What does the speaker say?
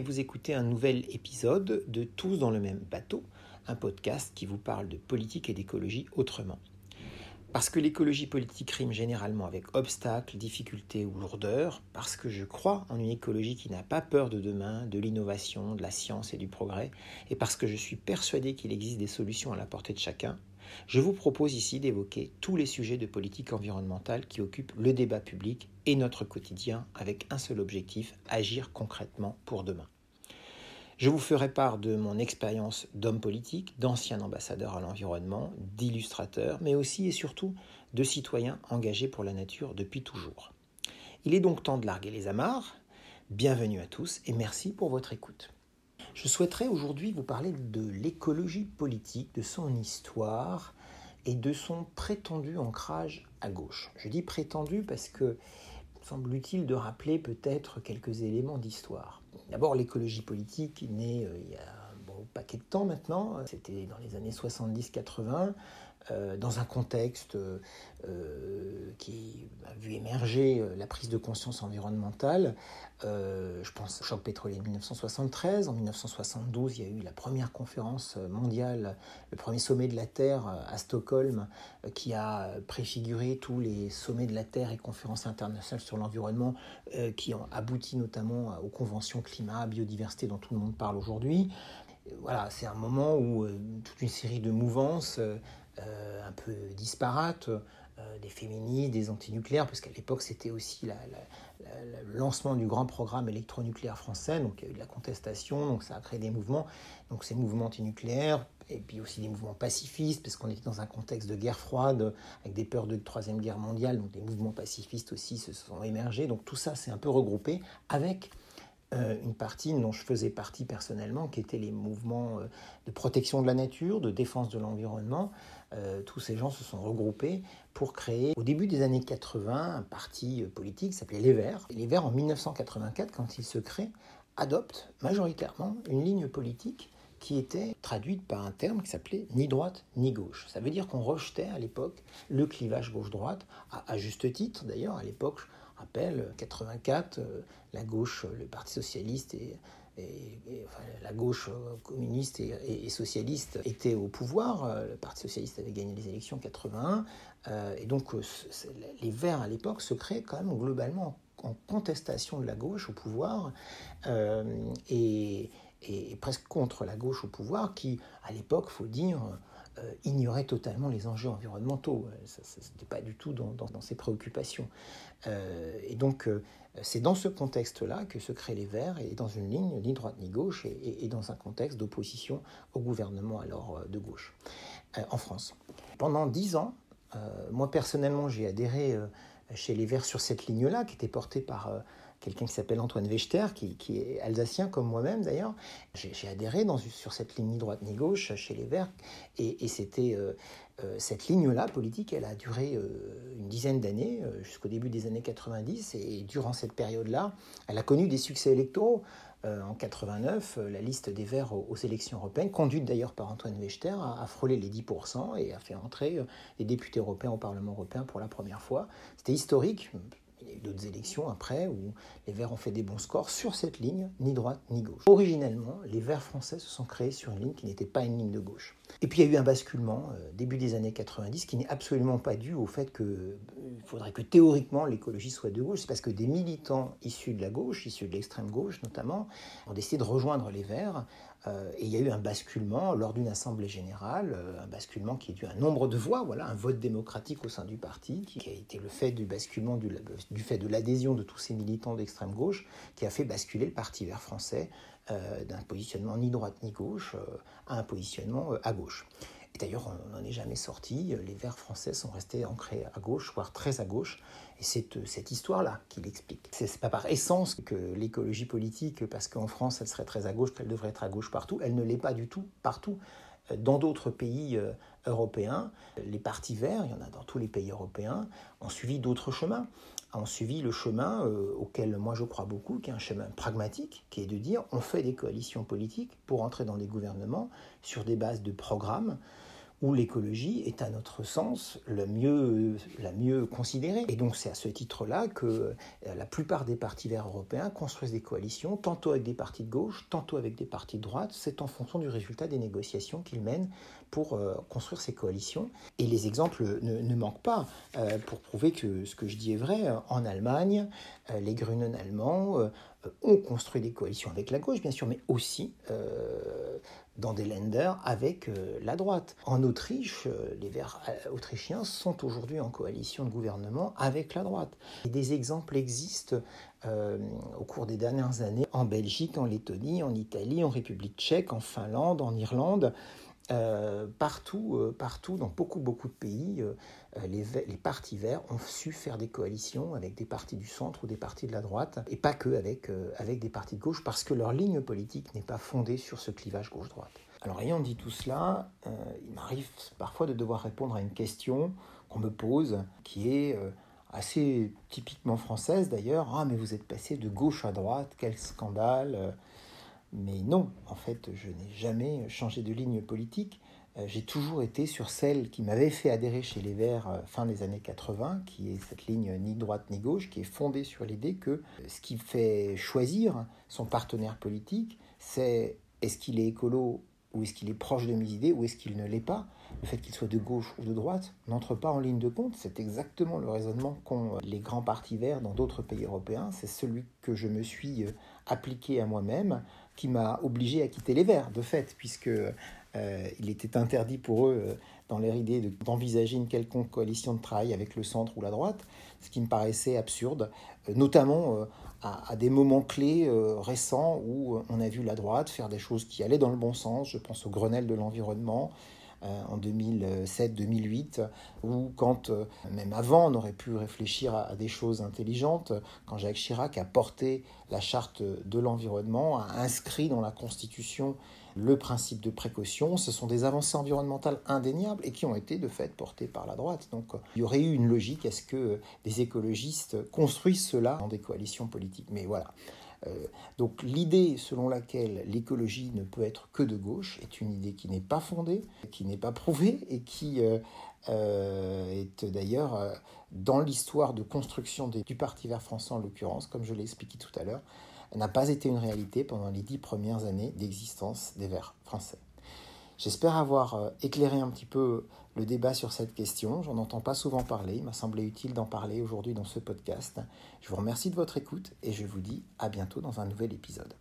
vous écoutez un nouvel épisode de Tous dans le même bateau, un podcast qui vous parle de politique et d'écologie autrement. Parce que l'écologie politique rime généralement avec obstacles, difficultés ou lourdeurs, parce que je crois en une écologie qui n'a pas peur de demain, de l'innovation, de la science et du progrès, et parce que je suis persuadé qu'il existe des solutions à la portée de chacun, je vous propose ici d'évoquer tous les sujets de politique environnementale qui occupent le débat public et notre quotidien avec un seul objectif, agir concrètement pour demain. Je vous ferai part de mon expérience d'homme politique, d'ancien ambassadeur à l'environnement, d'illustrateur, mais aussi et surtout de citoyen engagé pour la nature depuis toujours. Il est donc temps de larguer les amarres. Bienvenue à tous et merci pour votre écoute. Je souhaiterais aujourd'hui vous parler de l'écologie politique, de son histoire et de son prétendu ancrage à gauche. Je dis prétendu parce que semble utile de rappeler peut-être quelques éléments d'histoire. D'abord, l'écologie politique est née euh, il y a un bon paquet de temps maintenant, c'était dans les années 70-80, euh, dans un contexte euh, qui a vu émerger la prise de conscience environnementale. je pense au choc pétrolier de 1973. En 1972, il y a eu la première conférence mondiale, le premier sommet de la Terre à Stockholm, qui a préfiguré tous les sommets de la Terre et conférences internationales sur l'environnement, qui ont abouti notamment aux conventions climat, biodiversité dont tout le monde parle aujourd'hui. Voilà, c'est un moment où toute une série de mouvances euh, un peu disparates, euh, des féministes, des antinucléaires, parce qu'à l'époque c'était aussi le lancement du grand programme électronucléaire français, donc il y a eu de la contestation, donc ça a créé des mouvements, donc ces mouvements antinucléaires, et puis aussi des mouvements pacifistes, parce qu'on était dans un contexte de guerre froide, avec des peurs de troisième guerre mondiale, donc des mouvements pacifistes aussi se sont émergés, donc tout ça s'est un peu regroupé avec une partie dont je faisais partie personnellement, qui étaient les mouvements de protection de la nature, de défense de l'environnement, euh, tous ces gens se sont regroupés pour créer, au début des années 80, un parti euh, politique qui s'appelait Les Verts. les Verts, en 1984, quand ils se créent, adoptent majoritairement une ligne politique qui était traduite par un terme qui s'appelait ni droite ni gauche. Ça veut dire qu'on rejetait à l'époque le clivage gauche-droite, à, juste titre d'ailleurs, à l'époque, rappelle, 84, euh, la gauche, le Parti socialiste et la gauche euh, communiste et, socialiste était au pouvoir. Euh, le Parti socialiste avait gagné les élections en 81. Euh, et donc, les Verts à l'époque se créent quand même globalement en, contestation de la gauche au pouvoir et, presque contre la gauche au pouvoir qui, à l'époque, faut dire, ignorait totalement les enjeux environnementaux. Ce n'était pas du tout dans, ses préoccupations. et donc, c'est dans ce contexte-là que se créent les Verts, et dans une ligne ni droite ni gauche, et, dans un contexte d'opposition au gouvernement alors euh, de gauche euh, en France. Pendant dix ans, euh, moi personnellement, j'ai adhéré chez les Verts sur cette ligne-là, qui était portée par quelqu'un qui s'appelle Antoine Wechter, qui, est alsacien comme moi-même d'ailleurs. J'ai adhéré dans, sur cette ligne ni droite ni gauche chez les Verts, et, c'était euh, cette ligne-là politique, elle a duré euh, une dizaine d'années, euh, jusqu'au début des années 90, et durant cette période-là, elle a connu des succès électoraux. en 89, la liste des Verts aux, élections européennes, conduite d'ailleurs par Antoine Wechter, a, a, frôlé les 10% et a fait entrer les députés européens au Parlement européen pour la première fois. C'était historique, d'autres élections après où les Verts ont fait des bons scores sur cette ligne, ni droite ni gauche. Originellement, les Verts français se sont créés sur une ligne qui n'était pas une ligne de gauche. Et puis il y a eu un basculement euh, début des années 90 qui n'est absolument pas dû au fait qu'il euh, faudrait que théoriquement l'écologie soit de gauche. C'est parce que des militants issus de la gauche, issus de l'extrême gauche notamment, ont décidé de rejoindre les Verts euh, et il y a eu un basculement lors d'une assemblée générale, un basculement qui est dû à un nombre de voix, voilà, un vote démocratique au sein du parti, qui a été le fait du basculement, du, fait de l'adhésion de tous ces militants d'extrême gauche, qui a fait basculer le Parti vert français d'un positionnement ni droite ni gauche à un positionnement à gauche. Et d'ailleurs, on n'en est jamais sorti. Les Verts français sont restés ancrés à gauche, voire très à gauche. Et c'est euh, cette histoire-là qui l'explique. C'est pas par essence que l'écologie politique, parce qu'en France, elle serait très à gauche, qu'elle devrait être à gauche partout. Elle ne l'est pas du tout partout. Euh, dans d'autres pays euh, européens, les partis verts, il y en a dans tous les pays européens, ont suivi d'autres chemins ont suivi le chemin auquel moi je crois beaucoup, qui est un chemin pragmatique, qui est de dire on fait des coalitions politiques pour entrer dans des gouvernements sur des bases de programmes où l'écologie est à notre sens mieux, la mieux considérée. Et donc c'est à ce titre-là que euh, la plupart des partis verts européens construisent des coalitions, tantôt avec des partis de gauche, tantôt avec des partis de droite. C'est en fonction du résultat des négociations qu'ils mènent pour euh, construire ces coalitions. Et les exemples ne, manquent pas euh, pour prouver que ce que je dis est vrai. En Allemagne, les Grünen allemands ont construit des coalitions avec la gauche, bien sûr, mais aussi dans des lenders avec euh, la droite. En Autriche, euh, les Verts euh, autrichiens sont aujourd'hui en coalition de gouvernement avec la droite. Des exemples existent au cours des dernières années en Belgique, en Lettonie, en Italie, en République tchèque, en Finlande, en Irlande. Partout, partout, dans beaucoup, beaucoup de pays, les, les, partis verts ont su faire des coalitions avec des partis du centre ou des partis de la droite, et pas que avec, avec des partis de gauche, parce que leur ligne politique n'est pas fondée sur ce clivage gauche-droite. Alors ayant dit tout cela, euh, il m'arrive parfois de devoir répondre à une question qu'on me pose, qui est euh, assez typiquement française d'ailleurs. Ah mais vous êtes passé de gauche à droite, quel scandale Mais non, en fait, je n'ai jamais changé de ligne politique. Euh, j'ai toujours été sur celle qui m'avait fait adhérer chez les Verts fin des années 80, qui est cette ligne ni droite ni gauche, qui est fondée sur l'idée que ce qui fait choisir son partenaire politique, c'est est-ce qu'il est écolo ou est-ce qu'il est proche de mes idées, ou est-ce qu'il ne l'est pas Le fait qu'il soit de gauche ou de droite n'entre pas en ligne de compte. C'est exactement le raisonnement qu'ont les grands partis verts dans d'autres pays européens. C'est celui que je me suis euh, appliqué à moi-même, qui m'a obligé à quitter les verts, de fait, puisque euh, il était interdit pour eux, euh, dans leur idée, d'envisager une quelconque coalition de travail avec le centre ou la droite, ce qui me paraissait absurde, notamment à, des moments clés euh, récents où euh, on a vu la droite faire des choses qui allaient dans le bon sens. Je pense au Grenelle de l'environnement euh, en 2007-2008, ou quand, même avant, on aurait pu réfléchir à, des choses intelligentes, quand Jacques Chirac a porté la charte de l'environnement, a inscrit dans la Constitution le principe de précaution. Ce sont des avancées environnementales indéniables et qui ont été de fait portées par la droite. Donc il y aurait eu une logique à ce que des écologistes construisent cela dans des coalitions politiques. Mais voilà. Euh, donc l'idée selon laquelle l'écologie ne peut être que de gauche est une idée qui n'est pas fondée, qui n'est pas prouvée et qui euh, euh, est d'ailleurs dans l'histoire de construction du Parti vert français en l'occurrence, comme je l'ai expliqué tout à l'heure, n'a pas été une réalité pendant les dix premières années d'existence des Verts français. J'espère avoir euh, éclairé un petit peu le débat sur cette question. J'en entends pas souvent parler. Il m'a semblé utile d'en parler aujourd'hui dans ce podcast. Je vous remercie de votre écoute et je vous dis à bientôt dans un nouvel épisode.